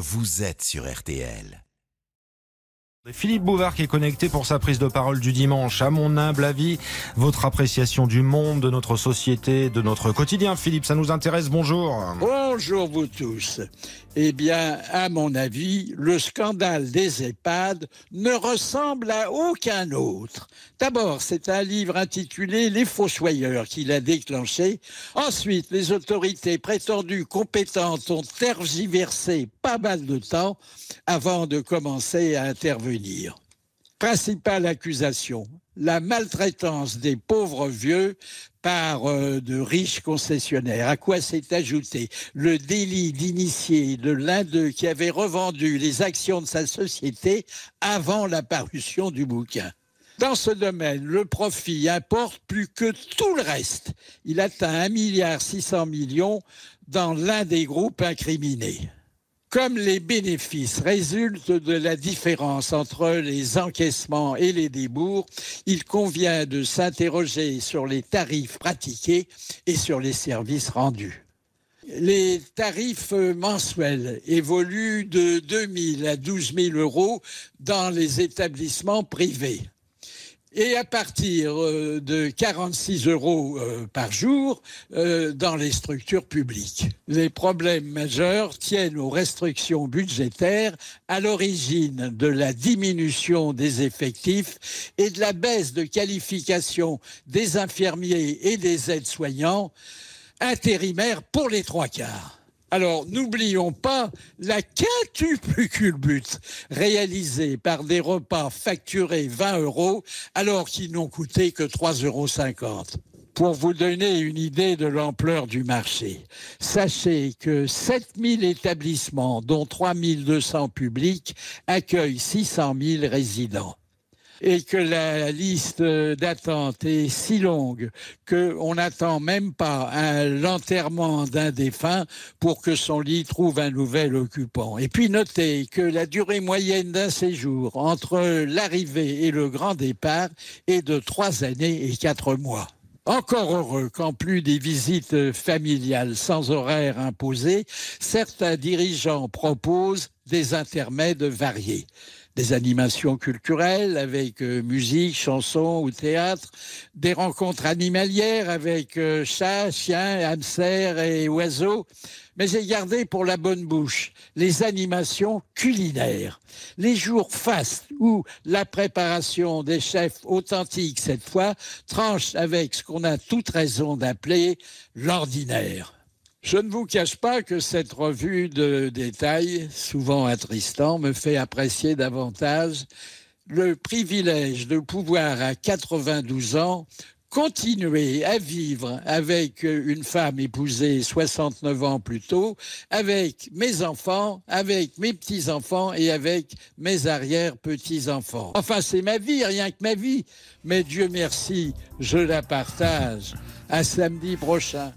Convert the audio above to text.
vous êtes sur RTL. Philippe Bouvard qui est connecté pour sa prise de parole du dimanche. À mon humble avis, votre appréciation du monde, de notre société, de notre quotidien. Philippe, ça nous intéresse. Bonjour. Bonjour vous tous. Eh bien, à mon avis, le scandale des EHPAD ne ressemble à aucun autre. D'abord, c'est un livre intitulé Les Fossoyeurs qu'il a déclenché. Ensuite, les autorités prétendues compétentes ont tergiversé pas mal de temps avant de commencer à intervenir. Principale accusation, la maltraitance des pauvres vieux par euh, de riches concessionnaires. À quoi s'est ajouté le délit d'initié de l'un d'eux qui avait revendu les actions de sa société avant la parution du bouquin. Dans ce domaine, le profit importe plus que tout le reste. Il atteint 1,6 milliard dans l'un des groupes incriminés. Comme les bénéfices résultent de la différence entre les encaissements et les débours, il convient de s'interroger sur les tarifs pratiqués et sur les services rendus. Les tarifs mensuels évoluent de 2 000 à 12 000 euros dans les établissements privés et à partir euh, de 46 euros euh, par jour euh, dans les structures publiques. Les problèmes majeurs tiennent aux restrictions budgétaires à l'origine de la diminution des effectifs et de la baisse de qualification des infirmiers et des aides-soignants intérimaires pour les trois quarts. Alors, n'oublions pas la quintuple culbute réalisée par des repas facturés 20 euros alors qu'ils n'ont coûté que 3,50 euros. Pour vous donner une idée de l'ampleur du marché, sachez que 7000 établissements, dont 3200 publics, accueillent 600 000 résidents et que la liste d'attente est si longue qu'on n'attend même pas l'enterrement d'un défunt pour que son lit trouve un nouvel occupant. Et puis notez que la durée moyenne d'un séjour entre l'arrivée et le grand départ est de trois années et quatre mois. Encore heureux qu'en plus des visites familiales sans horaire imposé, certains dirigeants proposent des intermèdes variés des animations culturelles avec euh, musique, chansons ou théâtre, des rencontres animalières avec euh, chats, chiens, hamsters et oiseaux. Mais j'ai gardé pour la bonne bouche les animations culinaires, les jours fastes où la préparation des chefs authentiques cette fois tranche avec ce qu'on a toute raison d'appeler l'ordinaire. Je ne vous cache pas que cette revue de détails, souvent attristant, me fait apprécier davantage le privilège de pouvoir, à 92 ans, continuer à vivre avec une femme épousée 69 ans plus tôt, avec mes enfants, avec mes petits-enfants et avec mes arrière-petits-enfants. Enfin, c'est ma vie, rien que ma vie. Mais Dieu merci, je la partage. À samedi prochain.